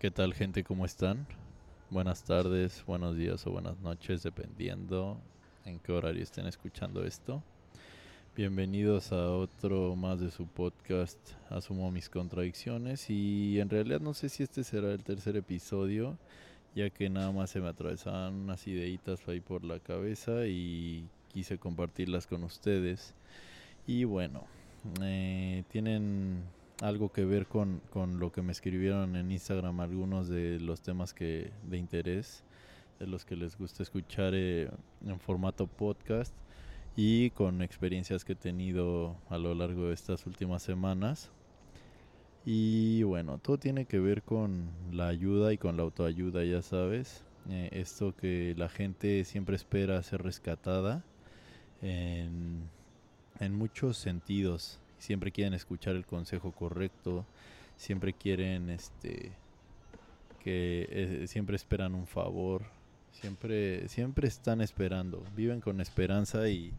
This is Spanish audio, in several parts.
¿Qué tal gente? ¿Cómo están? Buenas tardes, buenos días o buenas noches, dependiendo en qué horario estén escuchando esto. Bienvenidos a otro más de su podcast Asumo mis contradicciones y en realidad no sé si este será el tercer episodio ya que nada más se me atravesaban unas ideitas ahí por la cabeza y quise compartirlas con ustedes. Y bueno, eh, tienen algo que ver con, con, lo que me escribieron en Instagram algunos de los temas que de interés, de los que les gusta escuchar eh, en formato podcast y con experiencias que he tenido a lo largo de estas últimas semanas. Y bueno, todo tiene que ver con la ayuda y con la autoayuda, ya sabes. Eh, esto que la gente siempre espera ser rescatada en, en muchos sentidos siempre quieren escuchar el consejo correcto, siempre quieren este que eh, siempre esperan un favor, siempre siempre están esperando, viven con esperanza y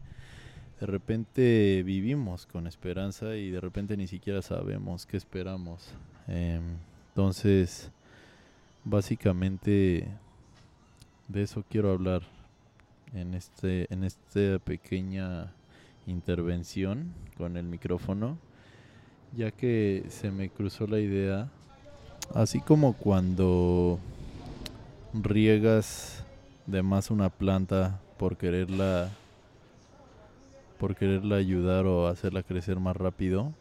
de repente vivimos con esperanza y de repente ni siquiera sabemos qué esperamos. Em, entonces, básicamente de eso quiero hablar en este en esta pequeña intervención con el micrófono, ya que se me cruzó la idea, así como cuando riegas de más una planta por quererla por quererla ayudar o hacerla crecer más rápido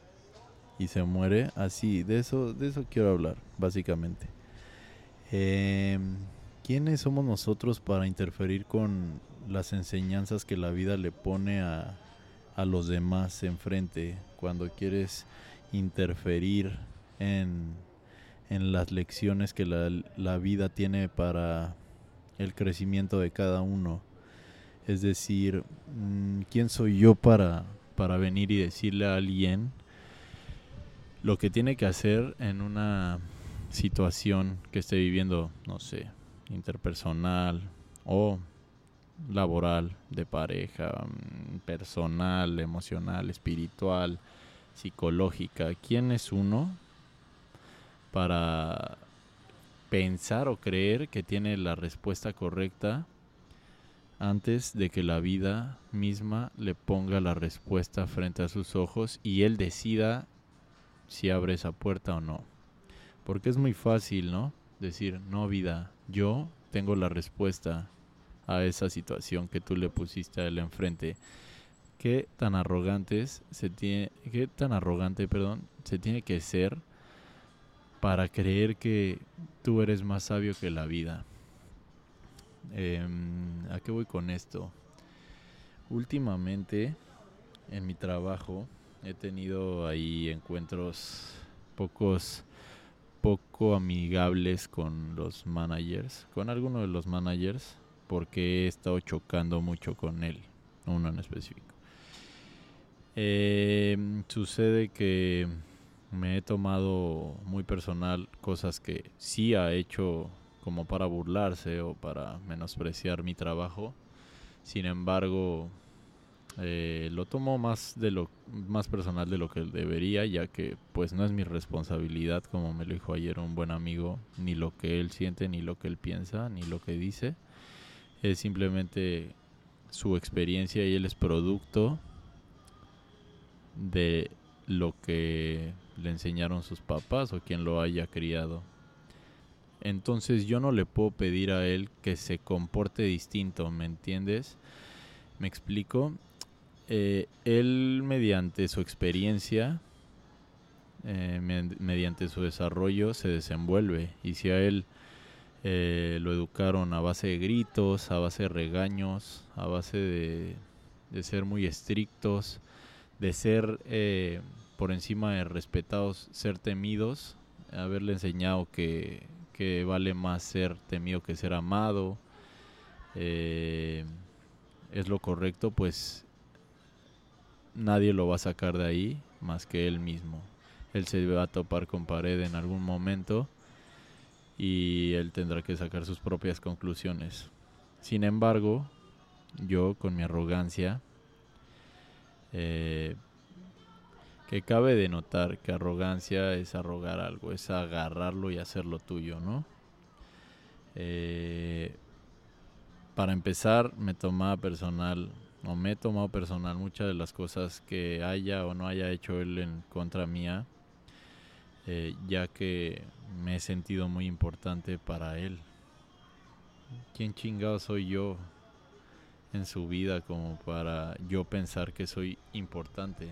y se muere, así, de eso, de eso quiero hablar, básicamente. Eh, ¿Quiénes somos nosotros para interferir con las enseñanzas que la vida le pone a, a los demás enfrente, cuando quieres interferir en, en las lecciones que la, la, vida tiene para el crecimiento de cada uno. Es decir, mm, ¿quién soy yo para, para venir y decirle a alguien lo que tiene que hacer en una situación que esté viviendo, no sé, interpersonal o laboral, de pareja, mm, personal, emocional, espiritual, psicológica. ¿Quién es uno para pensar o creer que tiene la respuesta correcta antes de que la vida misma le ponga la respuesta frente a sus ojos y él decida si abre esa puerta o no? Porque es muy fácil, ¿no? Decir, no vida, yo tengo la respuesta a esa situación que tú le pusiste a él enfrente. Qué tan arrogantes se tiene, qué tan arrogante, perdón, se tiene que ser para creer que tú eres más sabio que la vida. Em, ¿A qué voy con esto? Últimamente en mi trabajo he tenido ahí encuentros pocos poco amigables con los managers, con algunos de los managers porque he estado chocando mucho con él, uno en específico. Em, sucede que me he tomado muy personal cosas que sí ha hecho como para burlarse o para menospreciar mi trabajo. Sin embargo, eh, lo tomo más de lo más personal de lo que debería, ya que pues no es mi responsabilidad, como me lo dijo ayer un buen amigo, ni lo que él siente, ni lo que él piensa, ni lo que dice es simplemente su experiencia y él es producto de lo que le enseñaron sus papás o quien lo haya criado. Entonces yo no le puedo pedir a él que se comporte distinto, ¿me entiendes? ¿Me explico? Eh, él mediante su experiencia, eh, mediante su desarrollo, se desenvuelve. Y si a él eh, lo educaron a base de gritos, a base de regaños, a base de, ser muy estrictos, de ser eh, por encima de respetados, ser temidos, haberle enseñado que, vale más ser temido que ser amado, eh, es lo correcto, pues nadie lo va a sacar de ahí más que él mismo. Él se va a topar con pared en algún momento y él tendrá que sacar sus propias conclusiones. Sin embargo, yo con mi arrogancia, eh, que cabe de notar que arrogancia es arrogar algo, es agarrarlo y hacerlo tuyo, ¿no? Eh, para empezar, me tomaba personal, o me he tomado personal muchas de las cosas que haya o no haya hecho él en contra mía, eh, ya que me he sentido muy importante para él. ¿Quién chingado soy yo en su vida como para yo pensar que soy importante?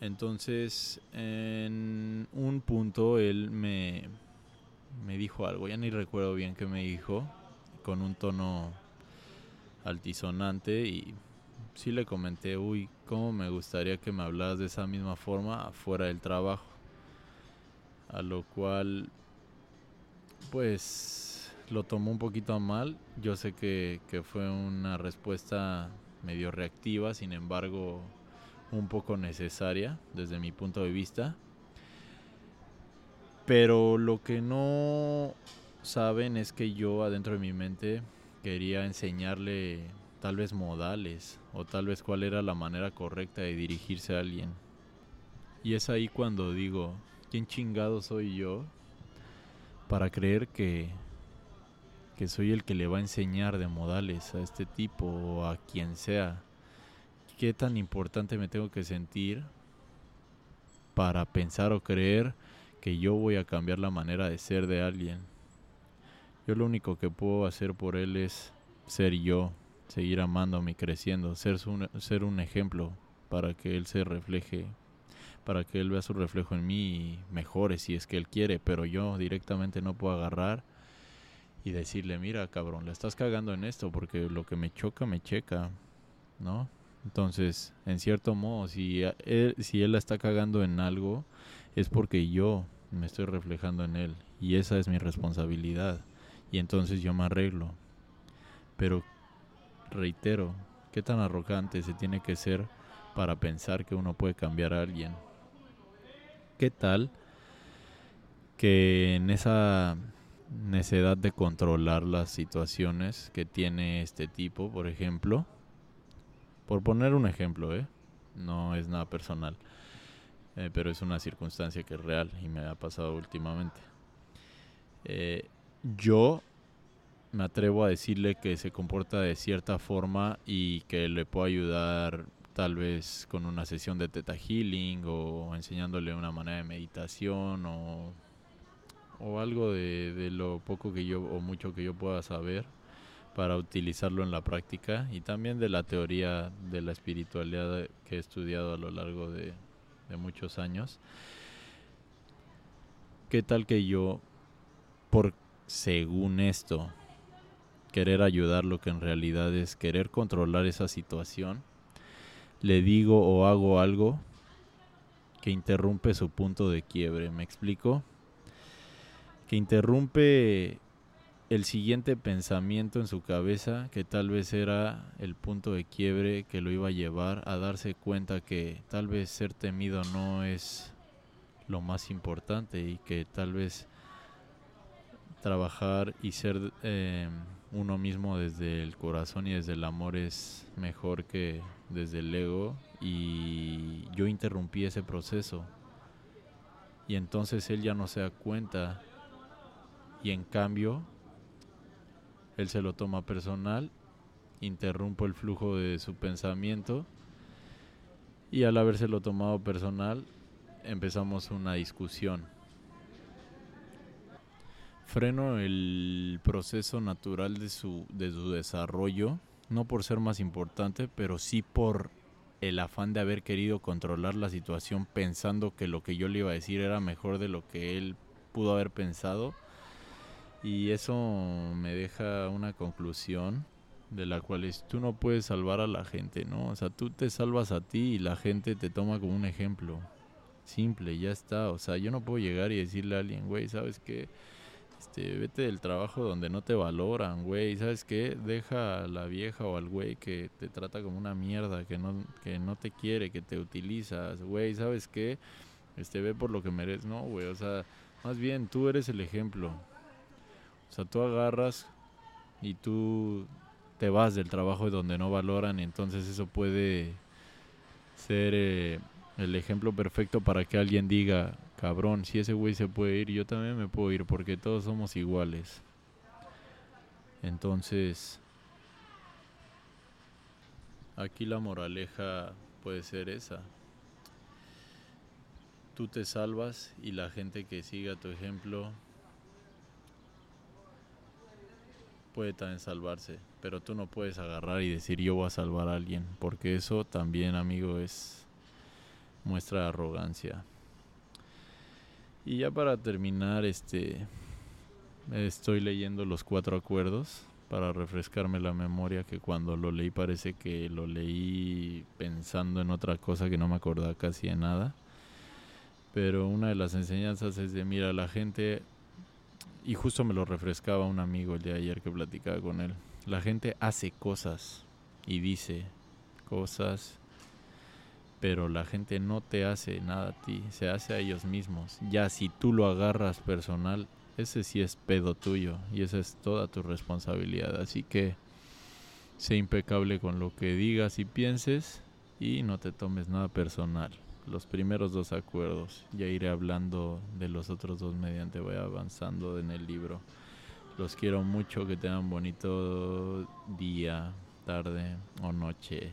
Entonces, en un punto él me, me dijo algo, ya ni recuerdo bien qué me dijo, con un tono altisonante y sí le comenté, uy, cómo me gustaría que me hablas de esa misma forma fuera del trabajo. A lo cual, pues, lo tomó un poquito a mal. Yo sé que, que fue una respuesta medio reactiva, sin embargo, un poco necesaria desde mi punto de vista. Pero lo que no saben es que yo adentro de mi mente quería enseñarle tal vez modales o tal vez cuál era la manera correcta de dirigirse a alguien. Y es ahí cuando digo, ¿quién chingado soy yo para creer que que soy el que le va a enseñar de modales a este tipo o a quien sea? ¿Qué tan importante me tengo que sentir para pensar o creer que yo voy a cambiar la manera de ser de alguien? Yo lo único que puedo hacer por él es ser yo, seguir amándome y creciendo, ser, ser un ejemplo para que él se refleje, para que él vea su reflejo en mí y mejore si es que él quiere, pero yo directamente no puedo agarrar y decirle, mira cabrón, le estás cagando en esto porque lo que me choca me checa, ¿no? Entonces, en cierto modo, si él, si él la está cagando en algo, es porque yo me estoy reflejando en él y esa es mi responsabilidad y entonces yo me arreglo. Pero reitero, ¿qué tan arrogante se tiene que ser para pensar que uno puede cambiar a alguien? ¿Qué tal que en esa necesidad de controlar las situaciones que tiene este tipo, por ejemplo, por poner un ejemplo, ¿eh? no es nada personal, eh, pero es una circunstancia que es real y me ha pasado últimamente. Eh, yo me atrevo a decirle que se comporta de cierta forma y que le puedo ayudar tal vez con una sesión de teta healing o enseñándole una manera de meditación o, o algo de, de, lo poco que yo o mucho que yo pueda saber para utilizarlo en la práctica y también de la teoría de la espiritualidad que he estudiado a lo largo de, de muchos años. ¿Qué tal que yo, por según esto, querer ayudar lo que en realidad es querer controlar esa situación, le digo o hago algo que interrumpe su punto de quiebre. ¿Me explico? Que interrumpe el siguiente pensamiento en su cabeza, que tal vez era el punto de quiebre que lo iba a llevar a darse cuenta que tal vez ser temido no es lo más importante y que tal vez trabajar y ser eh, uno mismo desde el corazón y desde el amor es mejor que desde el ego. Y yo interrumpí ese proceso. Y entonces él ya no se da cuenta. Y en cambio él se lo toma personal, interrumpo el flujo de su pensamiento. Y al habérselo tomado personal empezamos una discusión freno el proceso natural de su, de su desarrollo, no por ser más importante, pero sí por el afán de haber querido controlar la situación pensando que lo que yo le iba a decir era mejor de lo que él pudo haber pensado. Y eso me deja una conclusión de la cual es tú no puedes salvar a la gente, ¿no? O sea, tú te salvas a ti y la gente te toma como un ejemplo. Simple, ya está. O sea, yo no puedo llegar y decirle a alguien, güey, ¿sabes qué? Este, vete del trabajo donde no te valoran, güey, ¿sabes qué? Deja a la vieja o al güey que te trata como una mierda, que no, que no te quiere, que te utilizas, güey, ¿sabes qué? Este, ve por lo que mereces, no, güey, o sea, más bien tú eres el ejemplo. O sea, tú agarras y tú te vas del trabajo donde no valoran, entonces eso puede ser eh, el ejemplo perfecto para que alguien diga, cabrón, si ese güey se puede ir, yo también me puedo ir porque todos somos iguales. Entonces, aquí la moraleja puede ser esa. Tú te salvas y la gente que siga tu ejemplo puede también salvarse, pero tú no puedes agarrar y decir yo voy a salvar a alguien, porque eso también, amigo, es muestra arrogancia. Y ya para terminar, este estoy leyendo los cuatro acuerdos para refrescarme la memoria que cuando lo leí parece que lo leí pensando en otra cosa que no me acordaba casi de nada. Pero una de las enseñanzas es de mira, la gente y justo me lo refrescaba un amigo el día de ayer que platicaba con él. La gente hace cosas y dice cosas, pero la gente no te hace nada a ti, se hace a ellos mismos. Ya si tú lo agarras personal, ese sí es pedo tuyo y esa es toda tu responsabilidad. Así que sé impecable con lo que digas y pienses y no te tomes nada personal los primeros dos acuerdos. Ya iré hablando de los otros dos mediante voy avanzando en el libro. Los quiero mucho, que tengan bonito día, tarde o noche.